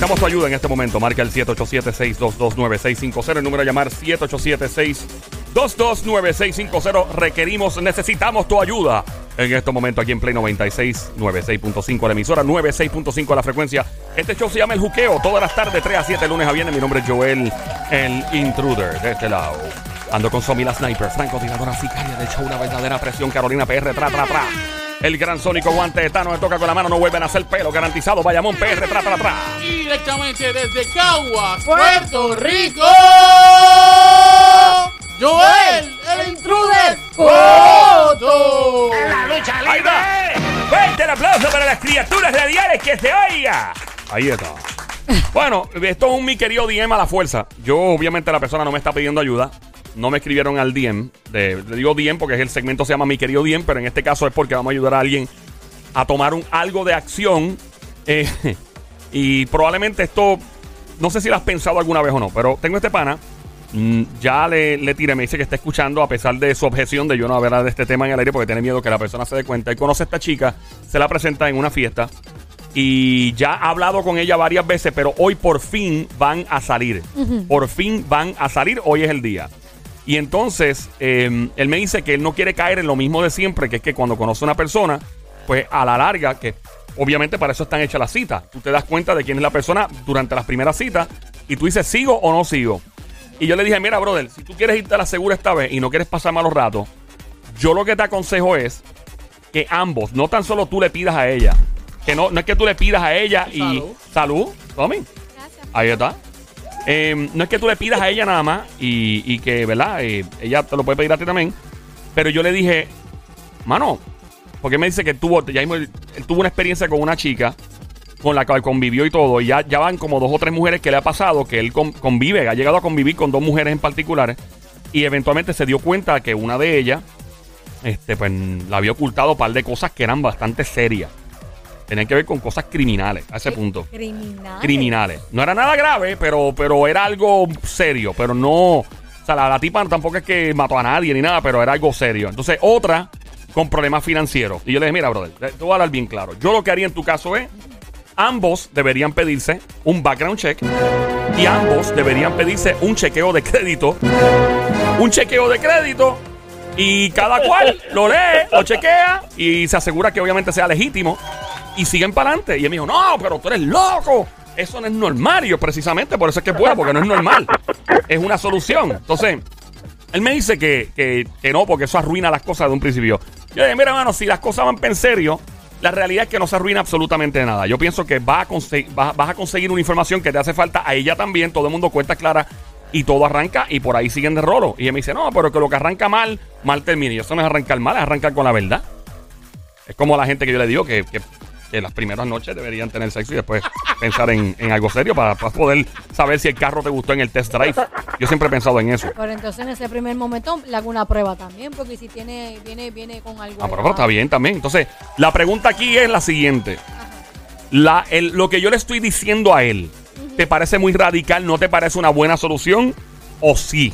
necesitamos tu ayuda en este momento. Marca el 787-622-9650. El número a llamar 787-622-9650. Requerimos, necesitamos tu ayuda en este momento aquí en Play 96, 96.5 la emisora, 96.5 la frecuencia. Este show se llama El Juqueo, todas las tardes, 3 a 7, lunes a viernes. Mi nombre es Joel, el intruder, de este lado. Ando con Somi la sniper, Franco tiradora sicaria del show, una verdadera presión, Carolina PR, tra, tra, tra. El gran sónico guante de Tano me toca con la mano, no vuelven a hacer pelo, garantizado, Bayamón PR, tra, tra, tra. Directamente desde Caguas, Puerto Rico. Joel, el intruder. Coto. Ahí está. Fuerte el aplauso para las criaturas radiales que se oiga. Ahí está. Bueno, esto es un mi querido DM a la fuerza. Yo, obviamente, la persona no me está pidiendo ayuda. No me escribieron al DM. De, le digo DM porque el segmento se llama Mi querido DM, pero en este caso es porque vamos a ayudar a alguien a tomar un, algo de acción. Eh, y probablemente esto, no sé si lo has pensado alguna vez o no, pero tengo este pana. mm, Ya le, tiré, me dice que está escuchando a pesar de su objeción de yo no hablar de este tema en el aire porque tiene miedo que la persona se dé cuenta. Él conoce a esta chica, se la presenta en una fiesta y ya ha hablado con ella varias veces, pero hoy por fin van a salir. Por fin van a salir, hoy es el día. Y entonces, eh, él me dice que él no quiere caer en lo mismo de siempre, que es que cuando conoce a una persona, pues a la larga, que obviamente para eso están hechas las citas, tú te das cuenta de quién es la persona durante las primeras citas y tú dices, ¿sigo o no sigo? Y yo le dije, mira, brother, si tú quieres irte a la segura esta vez y no quieres pasar malos ratos, yo lo que te aconsejo es que ambos, no tan solo tú le pidas a ella, que no, no es que tú le pidas a ella y... Salud. Salud, Tommy. Ahí está. Eh, no es que tú le pidas a ella nada más y, y que, ¿verdad? Eh, ella te lo puede pedir a ti también. Pero yo le dije, mano, porque me dice que tuvo, ya mismo él, él tuvo una experiencia con una chica con la cual convivió y todo. Y ya, ya van como dos o tres mujeres que le ha pasado que él con- convive, ha llegado a convivir con dos mujeres en particulares. Y eventualmente se dio cuenta que una de ellas, este, pues, la había ocultado un par de cosas que eran bastante serias. Tenían que ver con cosas criminales, a ese punto Criminal. criminales. No era nada grave, pero, pero era algo serio. Pero no. O sea, la, la tipa tampoco es que mató a nadie ni nada, pero era algo serio. Entonces, otra con problemas financieros. Y yo le dije, mira, brother, te voy a hablar bien claro. Yo lo que haría en tu caso es. Ambos deberían pedirse un background check y ambos deberían pedirse un chequeo de crédito. Un chequeo de crédito y cada cual lo lee, lo chequea y se asegura que obviamente sea legítimo y siguen para adelante. Y él me dijo, no, pero tú eres loco. Eso no es normal. Yo, precisamente, por eso es que bueno, porque no es normal. Es una solución. Entonces, él me dice que, que, que no, porque eso arruina las cosas de un principio. Yo dije, mira, hermano, si las cosas van en serio, la realidad es que no se arruina absolutamente nada. Yo pienso que vas a, vas, a conseguir una información que te hace falta a ella también. Todo el mundo cuenta clara y todo arranca y por ahí siguen de rolo. Y él me dice, no, pero que lo que arranca mal, mal termina. Y eso no es arrancar mal, es arrancar con la verdad. Es como la gente que yo le digo que, que las primeras noches deberían tener sexo y después pensar en, en algo serio para, para poder saber si el carro te gustó en el test drive. Yo siempre he pensado en eso. Pero entonces en ese primer momento le hago una prueba también, porque si tiene, viene, viene con algo. Ah, pero, pero está bien también. Entonces, la pregunta aquí es la siguiente. La, el- lo que yo le estoy diciendo a él, ¿te parece muy radical? ¿No te parece una buena solución? ¿O sí?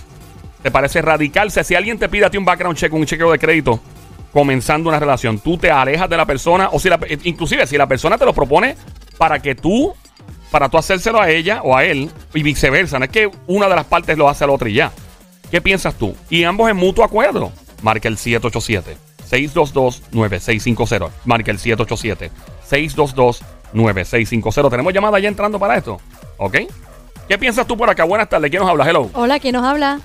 ¿Te parece radical? O sea, si alguien te pide a ti un background check, un chequeo de crédito, comenzando una relación, tú te alejas de la persona, o si la, eh, inclusive si la persona te lo propone para que tú, para tú hacérselo a ella o a él, y viceversa, no es que una de las partes lo hace a la otra y ya. ¿Qué piensas tú? Y ambos en mutuo acuerdo. Marca el 787-622-9650. Marca el 787-622-9650. Tenemos llamada ya entrando para esto. ¿Ok? ¿Qué piensas tú por acá? Buenas tardes. ¿Quién nos habla? Hello. Hola, ¿quién nos habla?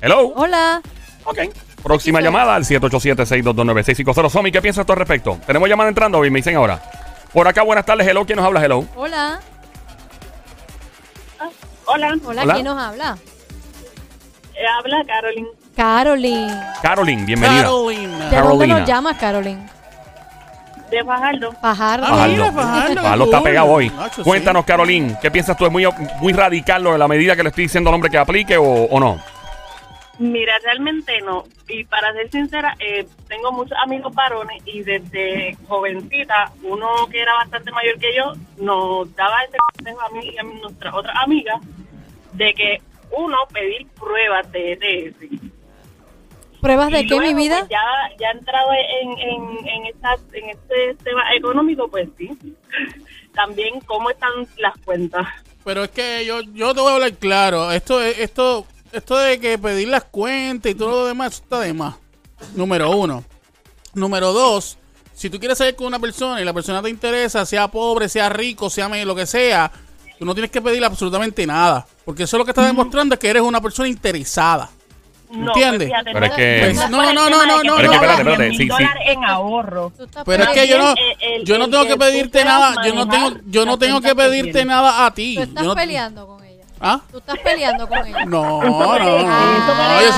Hello. Hola. Ok. Próxima llamada al 787-622-9650. Somi, ¿qué piensas tú al respecto? Tenemos llamada entrando, me dicen ahora. Por acá, buenas tardes. Hello. ¿Quién nos habla? Hello. Hola. Hola, Hola, Hola. ¿quién nos habla? eh, habla Carolyn. Carolyn. Carolyn, bienvenida. Carolina. ¿De dónde Carolina. nos llamas, Carolyn? De Fajardo. Pajardo. Ah, mira, Fajardo. Fajardo, Fajardo está pegado hoy. Nacho, sí. Cuéntanos, Carolín, ¿qué piensas tú? ¿Es muy, muy radical lo de la medida que le estoy diciendo al hombre que aplique o, o no? Mira, realmente no. Y para ser sincera, eh, tengo muchos amigos varones y desde jovencita, uno que era bastante mayor que yo, nos daba ese consejo a mí y a nuestra otra amiga de que uno pedir pruebas de ETS. ¿Pruebas Y de qué, mi vida? pues, ya, ya entrado en, en, en, estas- en este tema económico, pues sí. También cómo están las cuentas. Pero es que yo, yo te voy a hablar claro. Esto, es- esto, esto de que pedir las cuentas y todo lo demás, eso está de más. Número uno. Número dos, si tú quieres salir con una persona y la persona te interesa, sea pobre, sea rico, sea lo que sea, tú no tienes que pedirle absolutamente nada. Porque eso lo que está demostrando es que eres una persona interesada. No, ¿Entiendes? pues, Pero es que- Pues, no, no, no, no, no, te Pero es que espérate, espérate, 10.000 sí, sí. dólares en ahorro. Pero es que yo no, el- yo no tengo que pedirte nada, yo no tengo, yo no tengo que pedirte nada a ti. Tú Yo estás no- peleando con. ¿Ah? Tú estás peleando con ella. No, no, no. la. Yo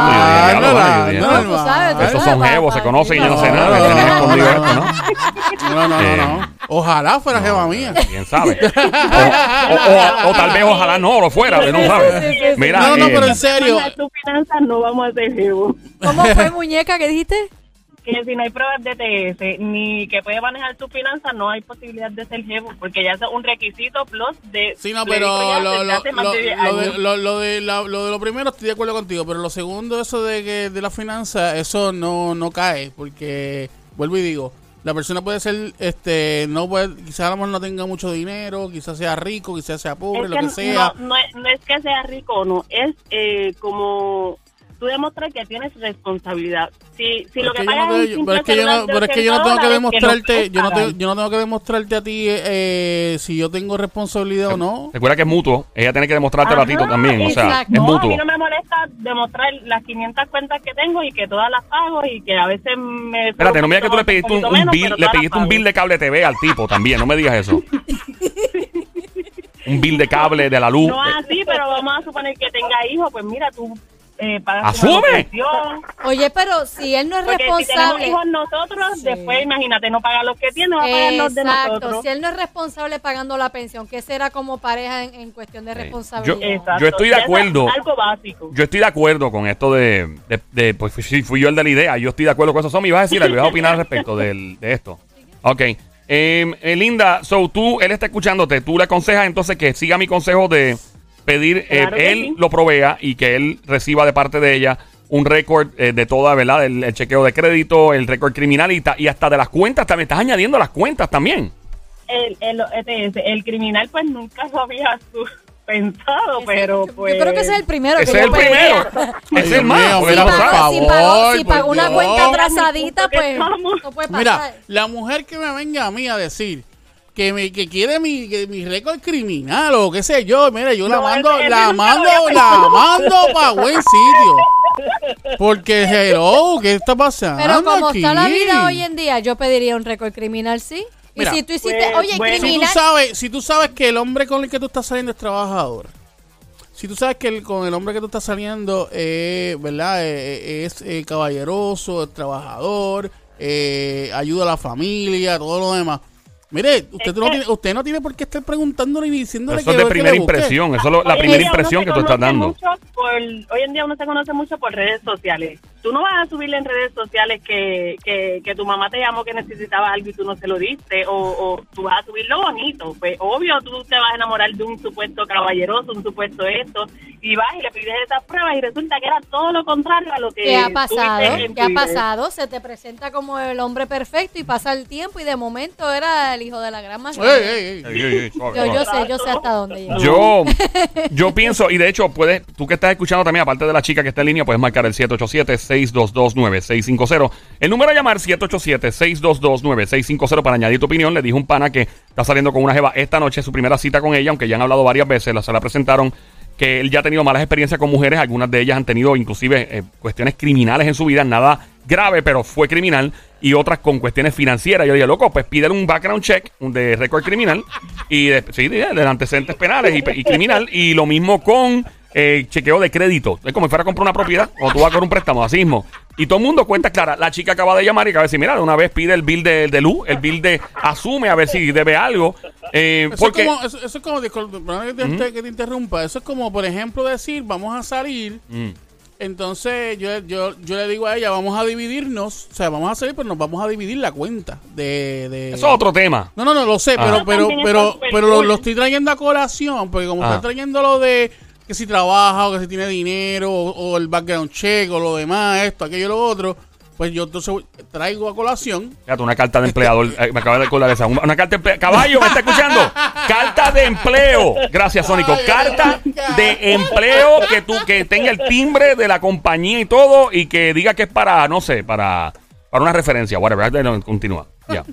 Ah, no, yo dije, no, no, sabes. son jevos, se conocen y yo no sé nada. no, no, no. Ojalá fuera jeva mía. ¿Quién sabe? O, tal vez ojalá no lo fuera, no sabes. Mira, No, no, pero en serio. Manejar tus finanzas no vamos a ser jevos. ¿Cómo fue, muñeca, que dijiste? Que si no hay pruebas de TS ni que puede manejar tus finanzas, no hay posibilidad de ser jevo, porque ya es un requisito plus de... Sí, no, pero lo, de 10 lo lo, lo de la- lo de lo primero estoy de acuerdo contigo, pero lo segundo, eso de que de la finanza, eso no, no cae, porque vuelvo y digo, la persona puede ser, este, no puede, quizás a lo mejor no tenga mucho dinero, quizás sea rico, quizás sea pobre, Es lo que no- sea. No, es, no es que sea rico o no, es eh, como tú demostrar que tienes responsabilidad. Si, si lo que que pagas no es te- pero es que yo no, pero es que yo no 80 tengo que demostrarte, yo no, tengo, yo no tengo que demostrarte a ti eh, si yo tengo responsabilidad o no. Recuerda que es mutuo. Ella tiene que demostrártelo a ti también. O sea, exacto. es no, a mutuo. mí no me molesta demostrar las 500 cuentas que tengo y que todas las pago y que a veces me... Espérate, no me digas que tú le pediste un, un menos, bill, le pediste un bill de cable TV al tipo también. No me digas eso. un bill de cable de la luz. No así, pero vamos a suponer que tenga hijos, pues mira, tú eh, ¡Asume! Oye, pero si él no es Porque si tenemos responsable. hijos nosotros, Sí. después imagínate, no paga los que tiene, va a pagar los de Exacto, nosotros. si él no es responsable pagando la pensión, ¿qué será como pareja en, en cuestión de Sí. responsabilidad? Yo estoy de es acuerdo. algo básico. Yo estoy de acuerdo con esto de, de, de- pues sí, fui yo el de la idea. Yo estoy de acuerdo con eso. Somi, vas a decir algo, vas a opinar al respecto del- de esto. Ok. Eh, eh, Linda, so tú, él está escuchándote. Tú le aconsejas entonces que siga mi consejo de pedir, eh, Claro que él sí. lo provea y que él reciba de parte de ella un récord eh, de toda, ¿verdad? El, el chequeo de crédito, el récord criminal y, ta- y hasta de las cuentas también. Estás añadiendo las cuentas también. El, el, ETS, el criminal pues nunca lo había su- pensado, Ese- pero yo, pues... yo creo que ese es el primero. Ese que es el primero. es el más. Si pagó, si favor, pagó, si por pagó una Dios. cuenta atrasadita, pues no puede pasar. Mira, la mujer que me venga a mí a decir que me que quiere mi, que mi récord criminal o qué sé yo, mira, yo la mando, ese- ese la mando, la mando para buen sitio. Porque hello, ¿qué está pasando? Pero como aquí? está la vida hoy en día, yo pediría un récord criminal, sí. Y si tú hiciste, pues, oye, bueno. si tú criminal, sabes, si tú sabes que el hombre con el que tú estás saliendo es trabajador. Si tú sabes que el- con el hombre que tú estás saliendo, eh, ¿verdad? Eh, eh, es eh, caballeroso, es trabajador, eh, ayuda a la familia, todo lo demás. Mire, usted, Es no tiene, usted no tiene por qué estar preguntándole ni diciéndole Eso es que de que primera impresión. Eso es lo- la Hoy primera impresión que tú estás dando. por- hoy en día uno se conoce mucho por redes sociales. Tú no vas a subirle en redes sociales que, que, que tu mamá te llamó que necesitaba algo y tú no se lo diste, o, o tú vas a subir lo bonito. Pues obvio, tú te vas a enamorar de un supuesto caballeroso, un supuesto esto, y vas y le pides esas pruebas y resulta que era todo lo contrario a lo que ¿qué ha pasado? en ¿Qué ha pasado? Se te presenta como el hombre perfecto y pasa el tiempo y de momento era el hijo de la gran mayoría. Yo, yo sé, yo sé hasta dónde llega. Yo, yo pienso, y de hecho, puedes, tú que estás escuchando también, aparte de la chica que está en línea, puedes marcar el 787-622-9650. El número a llamar 787-622-9650 para añadir tu opinión. Le dijo un pana que está saliendo con una jeva esta noche, su primera cita con ella, aunque ya han hablado varias veces, la, se la presentaron, que él ya ha tenido malas experiencias con mujeres, algunas de ellas han tenido inclusive eh, cuestiones criminales en su vida, nada grave, pero fue criminal, y otras con cuestiones financieras. Yo dije, loco, pues pídele un background check de récord criminal, y de, sí, de, de antecedentes penales y, pe- y criminal, y lo mismo con eh, chequeo de crédito. Es como si fuera a comprar una propiedad o tú vas a comprar un préstamo, así mismo. Y todo el mundo cuenta clara. La chica acaba de llamar y acaba de decir, mira, una vez pide el bill de, de luz, el bill de asume a ver si debe algo. eh, Eso, porque, es como, eso, eso es como, disculpe, perdona que te, que te interrumpa, eso es como, por ejemplo, decir, vamos a salir, Mm. entonces yo, yo, yo le digo a ella, vamos a dividirnos, o sea, vamos a salir, pero nos vamos a dividir la cuenta de... de eso es otro tema. No, no, no, lo sé, Ah. pero, Eso pero, está pero, pero lo, estoy trayendo a colación, porque como Ah. estoy trayendo lo de que si trabaja o que si tiene dinero o, o el background check o lo demás, esto, aquello, lo otro, pues yo entonces traigo a colación. Fíjate, una carta de empleador. eh, me acaba de acordar esa. Una, una carta de empleo. Caballo, ¿me está escuchando? Carta de empleo. Gracias, Sónico. Ay, Carta ay, de empleo que tú que tenga el timbre de la compañía y todo y que diga que es para, no sé, para, para una referencia. Whatever. No, Continúa. Ya.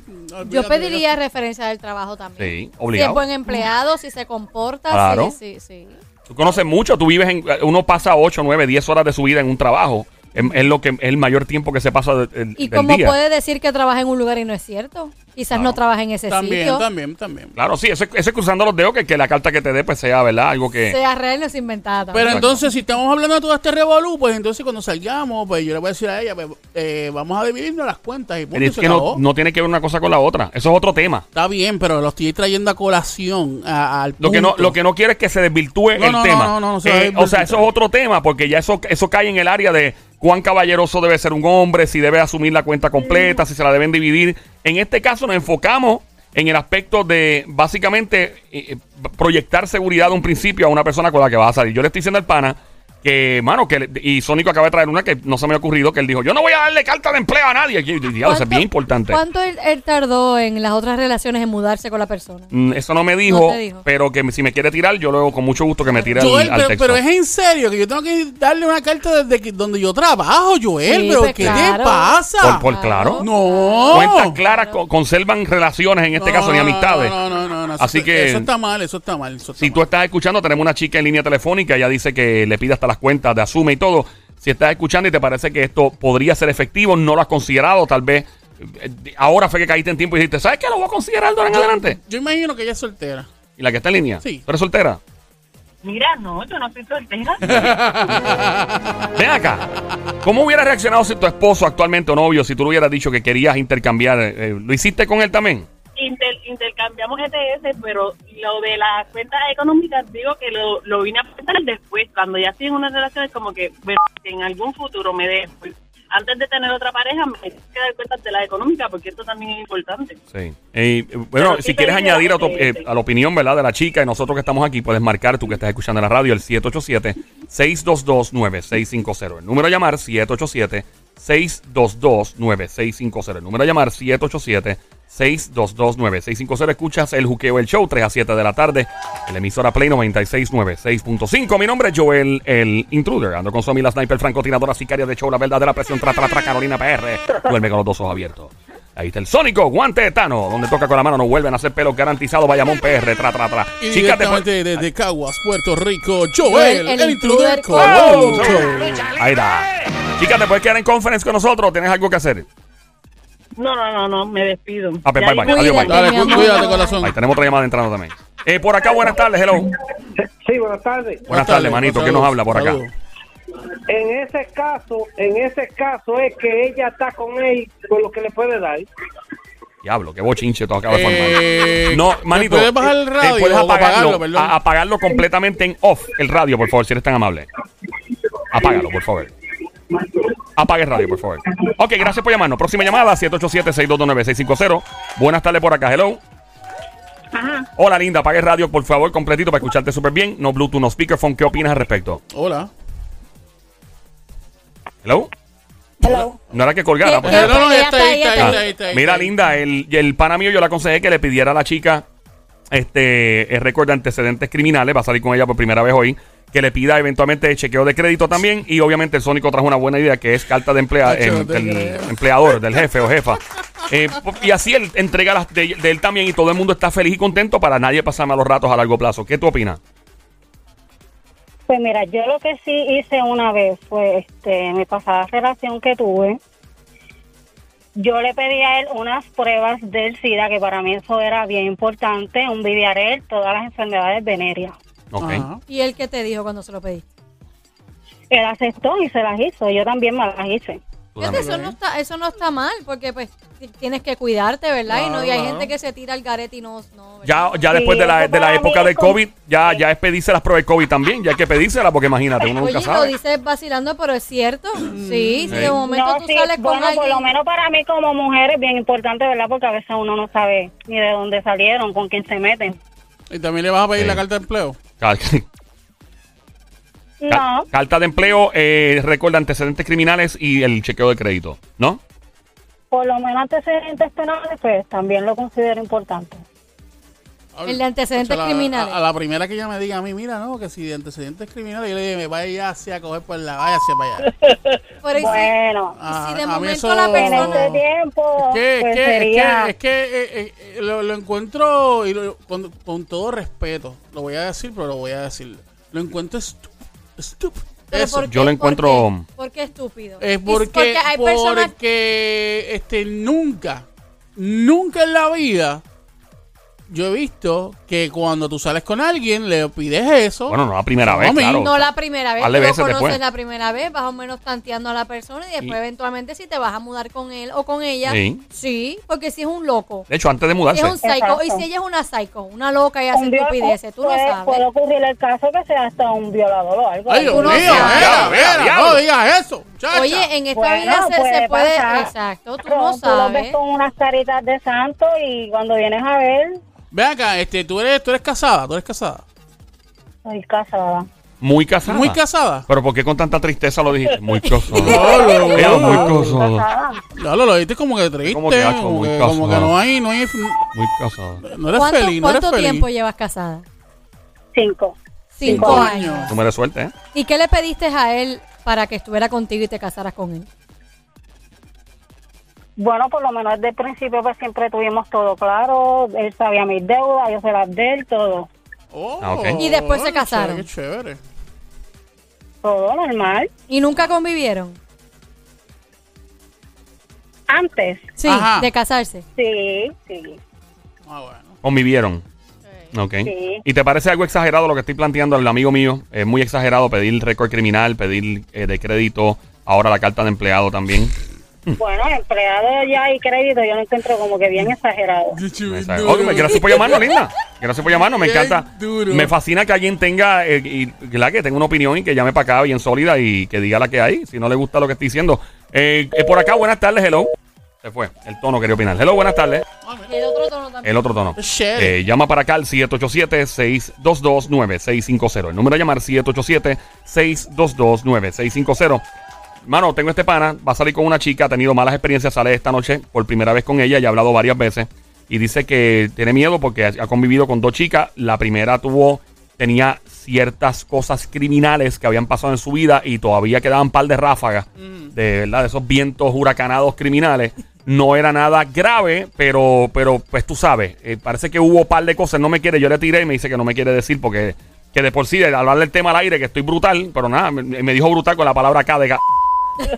Yo pediría referencia del trabajo también. Sí, Si es obligado. buen empleado, si se comporta, Claro. sí, sí, sí. Tú conoces mucho, tú vives en. Uno pasa 8, 9, 10 horas de su vida en un trabajo. Es, es lo que es el mayor tiempo que se pasa de- ¿Y del cómo día. puede decir que trabaja en un lugar y no es cierto? Quizás no trabaja en ese También, sitio. también, también. Claro, sí, eso, es- eso es cruzando los dedos que, que la carta que te dé pues sea, ¿verdad? Algo que... Sea real, no se inventada. Pero entonces, si estamos hablando de todo este revolú, pues entonces cuando salgamos, pues yo le voy a decir a ella, pues, eh, vamos a dividirnos las cuentas y punto, y es se que no, acabó. no tiene que ver una cosa con la otra. Eso es otro tema. Está bien, pero lo estoy trayendo a colación a- al Lo que, no, lo que no quiere es que se desvirtúe No, el no, tema. no, no, no se Eh, o sea, eso es otro tema, porque ya eso, eso cae en el área de cuán caballeroso debe ser un hombre, si debe asumir la cuenta completa, si se la deben dividir. En este caso nos enfocamos en el aspecto de básicamente eh, eh, proyectar seguridad de un principio a una persona con la que vas a salir. Yo le estoy diciendo al pana que, mano, que y Sónico acaba de traer una que no se me ha ocurrido, que él dijo, yo no voy a darle carta de empleo a nadie. Y, y- y, diablo, eso es bien importante. ¿Cuánto él, él tardó en las otras relaciones en mudarse con la persona? Mm, Eso no me dijo, No te dijo. pero que si me quiere tirar, yo luego con mucho gusto que me tire al, Joel, al pero, texto. pero es en serio que yo tengo que darle una carta desde que, donde yo trabajo, Joel. Sí, pero pues, ¿qué claro. te pasa? Por, por claro. No. Cuentas claras co- conservan relaciones, en este No, caso, ni amistades. No, no, no, no, Así eso, que- Eso está mal, eso está mal. Eso está Si tú mal. estás escuchando, tenemos una chica en línea telefónica, ella dice que le pide hasta las cuentas de Asume y todo. Si estás escuchando y te parece que esto podría ser efectivo, no lo has considerado, tal vez eh, ahora fue que caíste en tiempo y dijiste, ¿sabes qué? Lo voy a considerar de ahora en adelante. Yo imagino que ella es soltera. ¿Y la que está en línea? Sí. ¿Tú eres soltera? Mira, no, yo no soy soltera. Ven acá. ¿Cómo hubiera reaccionado si tu esposo actualmente o novio, si tú le hubieras dicho que querías intercambiar? eh, ¿Lo hiciste con él también? Inter- intercambiamos ETS, pero lo de las cuentas económicas, digo que lo, lo vine a pensar después, cuando ya estoy en una relación, es como que, bueno, que en algún futuro me dé, pues, antes de tener otra pareja, me tengo que dar cuenta de la económica, porque esto también es importante. Sí. Eh, bueno, Pero si quieres añadir a, la tu- eh, a la opinión, ¿verdad? De la chica y nosotros que estamos aquí, puedes marcar, tú que estás escuchando en la radio, el 787-622-9650. El número a llamar, 787-622-9650. El número a llamar, 787-622-9650. Escuchas el juqueo, el show, 3 a 7 de la tarde, en la emisora Play 9696.5. Mi nombre es Joel, el intruder. Ando con Somi, la sniper, francotiradora, sicaria de show, la verdadera presión, tra, tra, tra, Carolina PR. Duerme con los dos ojos abiertos. Ahí está el Sónico, guante de Tano, donde toca con la mano, no vuelven a hacer pelo garantizado, Bayamón PR, tra, tra, tra. Y Chicas, desde Caguas, Puerto Rico, Joel, El- el, el intruder ¡Oh! Ahí está. Chicas, ¿te puedes quedar en conference con nosotros? ¿Tienes algo que hacer? No, no, no, no, me despido. Ah, pues, bye, bye. digo- Adiós, bye. Dale, mi cu- amor. cuídate, corazón. Ahí tenemos otra llamada entrando también. Eh, por acá, buenas tardes, hello. Sí, buenas tardes. Buenas tardes, manito. ¿Qué nos habla por acá? saludos. En ese caso, en ese caso es que ella está con él con lo que le puede dar. Diablo, qué bochinche tú acabas de formar. Eh, No, manito. ¿Puedes bajar el eh, radio? puedes o apagarlo, apagarlo, perdón? a- apagarlo completamente en off, el radio, por favor, si eres tan amable. Apágalo, por favor. Apague radio, por favor. Ok, gracias por llamarnos. Próxima llamada, 787-622-9650. Buenas tardes por acá, hello. Hola, linda. Apague radio, por favor, completito para escucharte súper bien. No Bluetooth, no speakerphone. ¿Qué opinas al respecto? Hola. Hello. Hello. No era que colgara. ¿Qué- por qué- favor. no, no, ya ya está ahí, está, está ya ahí, está está ahí, está ahí, Mira, linda, el, el pana mío yo le aconsejé que le pidiera a la chica este el récord de antecedentes criminales, va a salir con ella por primera vez hoy, que le pida eventualmente chequeo de crédito también y obviamente el Sónico trajo una buena idea que es carta de emplea- em, del empleador, del jefe o jefa. Eh, y así él entrega las de, de él también y todo el mundo está feliz y contento para nadie pasar malos ratos a largo plazo. ¿Qué tú opinas? Pues mira, yo lo que sí hice una vez fue, este, mi pasada relación que tuve, yo le pedí a él unas pruebas del SIDA, que para mí eso era bien importante, un Viviarel, todas las enfermedades venéreas. ¿Y él qué te dijo cuando se lo pediste? Él aceptó y se las hizo, yo también me las hice. Fíjate, eso no está, eso no está mal, porque pues ti- tienes que cuidarte, ¿verdad? y no, y hay Claro. gente que se tira al garete y no, no Ya, ya Sí, después de la, de la época del COVID, ya, ya es pedirse las pruebas de COVID también. Ya hay que pedírselas porque imagínate, uno nunca Oye, lo sabe. dices vacilando, pero es cierto. Sí, si de momento No, tú sí, sales con bueno, por lo alguien. menos para mí como mujer es bien importante, ¿verdad? Porque a veces uno no sabe ni de dónde salieron, con quién se meten. Y también le vas a pedir Sí. la carta de empleo. No, Carta de empleo, eh, récord de antecedentes criminales y el chequeo de crédito, ¿no? por lo menos antecedentes penales, pues también lo considero importante. El de antecedentes O sea, la- criminales. A, a la primera que ella me diga a mí, mira, no, que si de antecedentes criminales, yo le dije, me vaya a coger por la, váyase para allá. Pero y si- Bueno, Ah, si de a mí momento eso- la en persona... este tiempo, que, pues es que, sería... es que, es que, eh, eh, lo, lo encuentro y lo- con, con todo respeto, lo voy a decir, pero lo voy a decir. Lo encuentro estúpido. ¿por Yo lo encuentro- ¿Por qué, ¿Por qué estúpido? Es porque, hay personas... porque este, nunca, nunca en la vida yo he visto que cuando tú sales con alguien le pides eso. Bueno, no la primera vez, claro. No la primera vez, de tú lo veces conoces después. la primera vez, vas o menos tanteando a la persona y después Y- eventualmente si te vas a mudar con él o con ella, Sí. sí, porque si es un loco, De hecho, antes de si mudarse. es un psycho, Exacto. y si ella es una psycho, una loca y hace un viola- estupideces, tú no puede, sabes. puede ocurrir el caso que sea hasta un violador o algo. Ay, Dios Tú no mío, sabes. mira, mira, Diablo. no digas eso, chacha. Oye, en esta Bueno, vida se, se puede, pasar. exacto, tú Pero no Tú los ves sabes. con unas caritas de santo y cuando vienes a ver, Ven acá, este, tú eres, tú eres casada, tú eres casada. estoy casada. Muy casada. Muy casada. Pero ¿por qué con tanta tristeza lo dijiste? Muy casada. Claro. muy casada. Lo, lo dijiste como que triste, Como que, hacho, como, muy que, como que no hay, no hay, Muy casada. no eres ¿Cuánto, feliz, no eres cuánto feliz. tiempo llevas casada? Cinco. Cinco, Cinco años. Número de suerte, ¿eh? ¿Y qué le pediste a él para que estuviera contigo y te casaras con él? Bueno, por lo menos desde el principio pues siempre tuvimos todo claro. Él sabía mis deudas, yo se las de él, todo. Oh, Ah, ok. Y después se casaron. Qué chévere. Todo normal. ¿Y nunca convivieron? Antes, Sí, Ajá. de casarse. sí, sí. Ah, bueno. Convivieron. Ok. Sí. ¿Y te parece algo exagerado lo que estoy planteando al amigo mío? Es muy exagerado pedir récord criminal, pedir eh, de crédito, ahora la carta de empleado también. Bueno, empleado ya y crédito yo lo encuentro como que bien exagerado. Pues, gracias por llamarnos, linda. Gracias por llamarnos, me encanta. duro. Me fascina que alguien tenga, eh, y, ¿verdad? que tenga una opinión y que llame para acá bien sólida y que diga la que hay, si no le gusta lo que estoy diciendo. Eh, eh, por acá, buenas tardes, hello. Se fue, el tono quería opinar. Hello, buenas tardes. El otro tono también. El otro tono. Eh, llama para acá al 787-622-9650. El número a llamar 787-622-9650. Mano, tengo este pana, va a salir con una chica, ha tenido malas experiencias, sale esta noche por primera vez con ella, ya ha hablado varias veces y dice que tiene miedo porque ha, convivido con dos chicas. La primera tuvo, tenía ciertas cosas criminales que habían pasado en su vida y todavía quedaban par de ráfagas de verdad, de esos vientos huracanados criminales. No era nada grave, pero, pero pues tú sabes, eh, parece que hubo par de cosas. No me quiere, yo le tiré y me dice que no me quiere decir porque que de por sí, al hablar del tema al aire, que estoy brutal, pero nada, me, me dijo brutal con la palabra acá de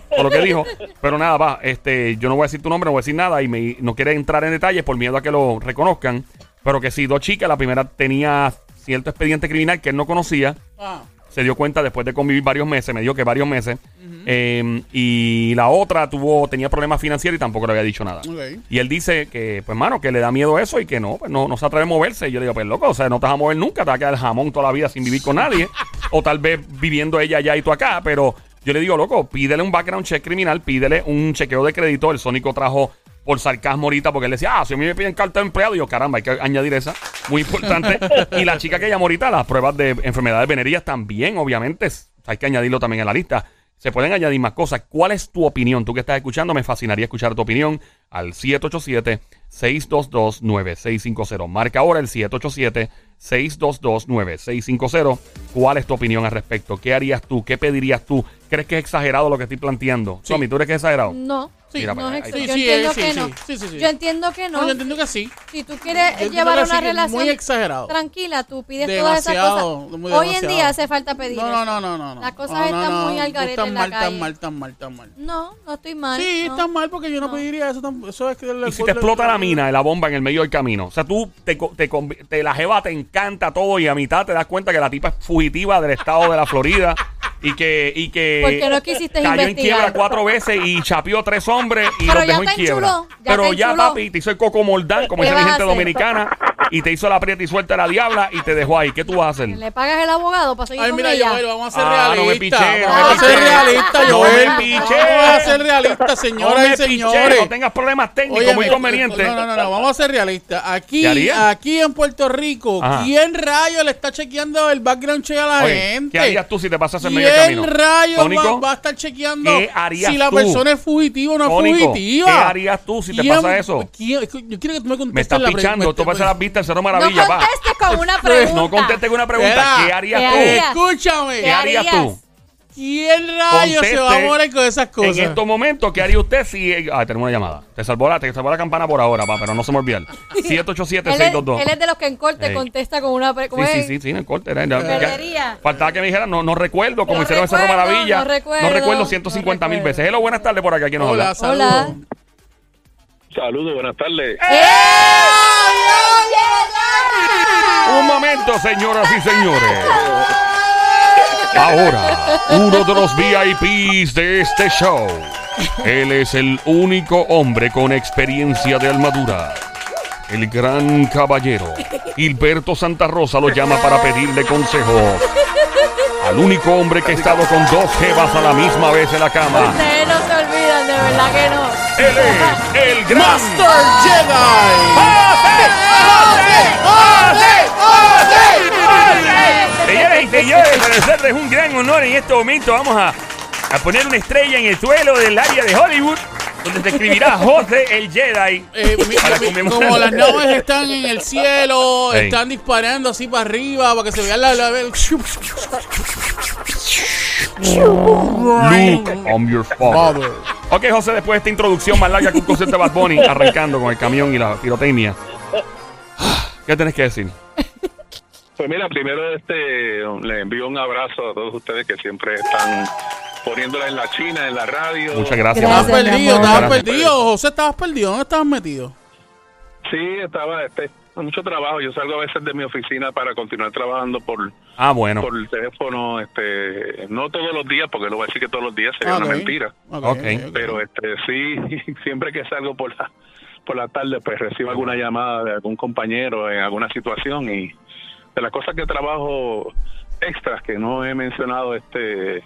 por lo que dijo. Pero nada, va, este, yo no voy a decir tu nombre, no voy a decir nada y me, no quiere entrar en detalles por miedo a que lo reconozcan. Pero que sí, dos chicas, la primera tenía cierto expediente criminal que él no conocía Ah, se dio cuenta después de convivir varios meses, me dijo que varios meses. Eh, y la otra tuvo, tenía problemas financieros y tampoco le había dicho nada. Y él dice que, pues, mano, que le da miedo eso y que no, pues no, no se atreve a moverse. Y yo le digo, pues, loco, o sea, no te vas a mover nunca, te vas a quedar jamón toda la vida sin vivir con nadie. o tal vez viviendo ella allá y tú acá. Pero yo le digo, loco, pídele un background check criminal, pídele un chequeo de crédito. El Sónico trajo por sarcasmo ahorita porque él decía, ah, si a mí me piden carta de empleado, y yo, caramba, hay que añadir esa, muy importante. y la chica que llamó ahorita, las pruebas de enfermedades venéreas también, obviamente, hay que añadirlo también en la lista. Se pueden añadir más cosas. ¿Cuál es tu opinión? Tú que estás escuchando, me fascinaría escuchar tu opinión al 787-622-9650. Marca ahora el 787-622-9650. ¿Cuál es tu opinión al respecto? ¿Qué harías tú? ¿Qué pedirías tú? ¿Crees que es exagerado lo que estoy planteando? Sí. ¿tú crees que es exagerado? No. Sí, Mira no es allá, ex- ahí yo entiendo sí, que sí, no. sí, sí, sí. Yo entiendo que No, no. yo entiendo que sí. Si tú quieres Yo llevar una relación muy exagerado. tranquila, tú pides todas esas Demasiado, cosas. muy Hoy en demasiado. día hace falta pedir No, no, no, no, no. no. Las cosas No, están no. muy al garete estás en la mal, calle. tan mal, tan mal, tan mal. No, no estoy mal. Sí, no. estás mal porque yo no, No. pediría eso. Eso es que Y si te explota la mina, la bomba en el medio del camino, o sea, tú te, te- la jeva te encanta todo y a mitad te das cuenta que la tipa es fugitiva del estado de la Florida y que y que ¿Por qué no quisiste cayó en investigar? quiebra cuatro veces y chapeó tres hombres y Pero los ya dejó en te quiebra. enchuló, ya Pero te ya enchuló. papi te hizo el coco mordán, como ¿Qué dice mi vas a gente hacer? dominicana, y te hizo la aprieta y suelta la diabla y te dejó ahí. ¿Qué tú vas a hacer? ¿Le pagas el abogado para seguir Ay, con mira, ella? Joel, vamos a ser Ah, no me realistas. piché, no vamos me a ser piché. realistas, No Joel. me piché. Vamos a ser realistas, No señoras me y piché, señores. no tengas problemas técnicos Oye, muy me- convenientes. No, no, no, no, vamos a ser realistas. Aquí, ¿Qué haría? aquí en Puerto Rico, Ajá. ¿quién rayo le está chequeando el background check a la Oye, gente? ¿Qué harías tú si te pasas en medio ¿Quién rayos va, va a estar chequeando ¿qué harías si la tú? persona es fugitiva o no es fugitiva? ¿qué harías tú si te ¿Quién- pasa eso? quién- Yo quiero que tú me contestes Me estás la pichando. Tú vas a las vistas Cerro No Maravilla, pa. contestes con una pregunta. No contestes con una pregunta. ¿Qué harías ¿qué tú? Escúchame. ¿Qué harías tú? ¿Quién rayos se va a morir con esas cosas? En estos momentos, ¿qué haría usted si... Ah, tenemos una llamada. Te salvó la, te salvó la campana por ahora, pa, pero no se me olvida. Él es, 787-622. él es de los que en corte Ey. contesta con una pre- ¿cómo Sí, sí, sí, sí, en corte. era- ya- faltaba que me dijera, no, no recuerdo, como No hicieron en Cerro Maravilla. no recuerdo, No recuerdo no 150 mil veces. Hello, buenas tardes por acá. ¿Quién nos Hola, habla? saludos. Hola. Saludos, buenas tardes. Un momento, señoras y señores. Ahora, uno de los VIPs de este show. Él es el único hombre con experiencia de armadura. El gran caballero. Gilberto Santa Rosa lo llama para pedirle consejo. Al único hombre que ha estado con dos jevas a la misma vez en la cama. Ustedes no se olvidan, de verdad que no. Él es el gran Master Señoras y señores, para nosotros es un gran honor en este momento. Vamos a, a poner una estrella en el suelo del área de Hollywood, donde se escribirá José el Jedi. Eh, mi- Para mi- conmemorar. como las naves están en el cielo, están disparando así para arriba para que se vea la... la Luke, I'm your father. Ok, José, después de esta introducción más larga que un concierto de Bad Bunny, arrancando con el camión y la pirotecnia. ¿Qué tenés que decir? Pues mira, primero este le envío un abrazo a todos ustedes que siempre están poniéndola en la China, en la radio. Muchas gracias. Estabas Gracias, mi perdido, estabas perdido. José, estabas perdido. ¿Dónde estabas metido? Sí, estaba este, mucho trabajo. Yo salgo a veces de mi oficina para continuar trabajando por Ah, bueno. por el teléfono, este, no todos los días, porque lo voy a decir que todos los días sería Ok. una mentira. Ok, Ok. ok. Pero este sí, siempre que salgo por la por la tarde, pues recibo alguna llamada de algún compañero en alguna situación y de las cosas que trabajo extras que no he mencionado este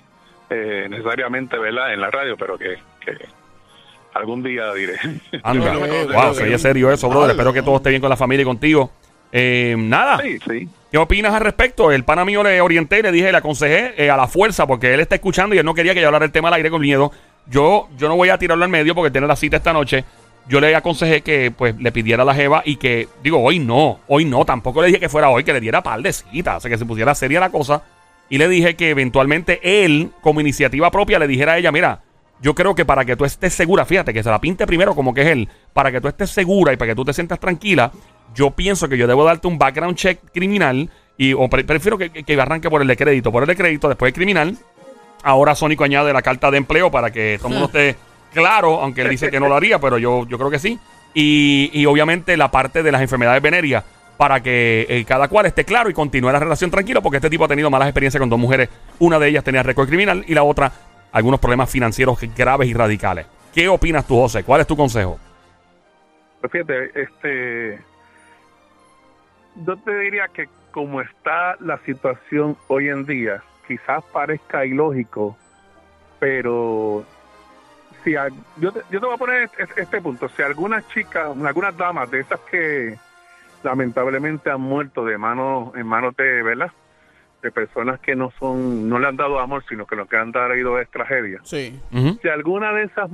eh, necesariamente, ¿verdad? En la radio, pero que, que algún día diré. Anda. Wow, ok. se oye serio eso, brother. Espero que todo esté bien con la familia y contigo. Eh, nada. sí, sí. ¿Qué opinas al respecto? El pana mío le orienté y le dije, le aconsejé eh, a la fuerza porque él está escuchando y él no quería que yo hablara el tema al aire con miedo. Yo, yo no voy a tirarlo al medio porque tiene la cita esta noche. Yo le aconsejé que pues le pidiera a la Jeva y que, digo, hoy no, hoy no, tampoco le dije que fuera hoy, que le diera par de citas, o sea, que se pusiera seria la cosa. Y le dije que eventualmente él, como iniciativa propia, le dijera a ella, mira, yo creo que para que tú estés segura, fíjate, que se la pinte primero como que es él, para que tú estés segura y para que tú te sientas tranquila, yo pienso que yo debo darte un background check criminal y o pre- prefiero que, que, que arranque por el de crédito, por el de crédito, después el criminal. Ahora Sónico añade la carta de empleo para que todo el mundo esté claro, aunque él dice que no lo haría, pero yo, yo creo que sí. Y, y obviamente la parte de las enfermedades venéreas para que eh, cada cual esté claro y continúe la relación tranquilo, porque este tipo ha tenido malas experiencias con dos mujeres. Una de ellas tenía récord criminal y la otra algunos problemas financieros graves y radicales. ¿Qué opinas tú, José? ¿Cuál es tu consejo? Pues fíjate, este, yo te diría que como está la situación hoy en día, quizás parezca ilógico, pero si a- yo, te, yo te voy a poner este, este punto, si algunas chicas, algunas damas de esas que lamentablemente han muerto de manos en manos de, ¿verdad? De personas que no son, no le han dado amor, sino que lo que han traído es tragedia Sí. Ujú. si alguna de esas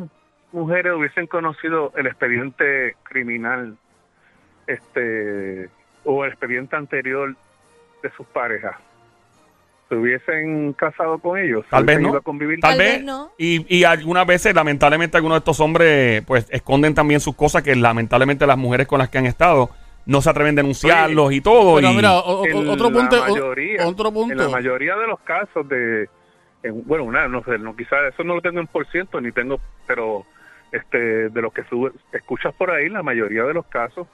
mujeres hubiesen conocido el expediente criminal este o el expediente anterior de sus parejas se hubiesen casado con ellos Tal vez no. ido a convivir Tal, Tal vez. vez no. Y, y algunas veces, lamentablemente, algunos de estos hombres, pues, esconden también sus cosas que lamentablemente las mujeres con las que han estado no se atreven a denunciarlos y todo. Pero y- mira, o- o- En otro punto. o- otro punto. en la mayoría de los casos de en- bueno una no sé no quizás eso no lo tengo en por ciento ni tengo pero este de los que sube- escuchas por ahí la mayoría de los casos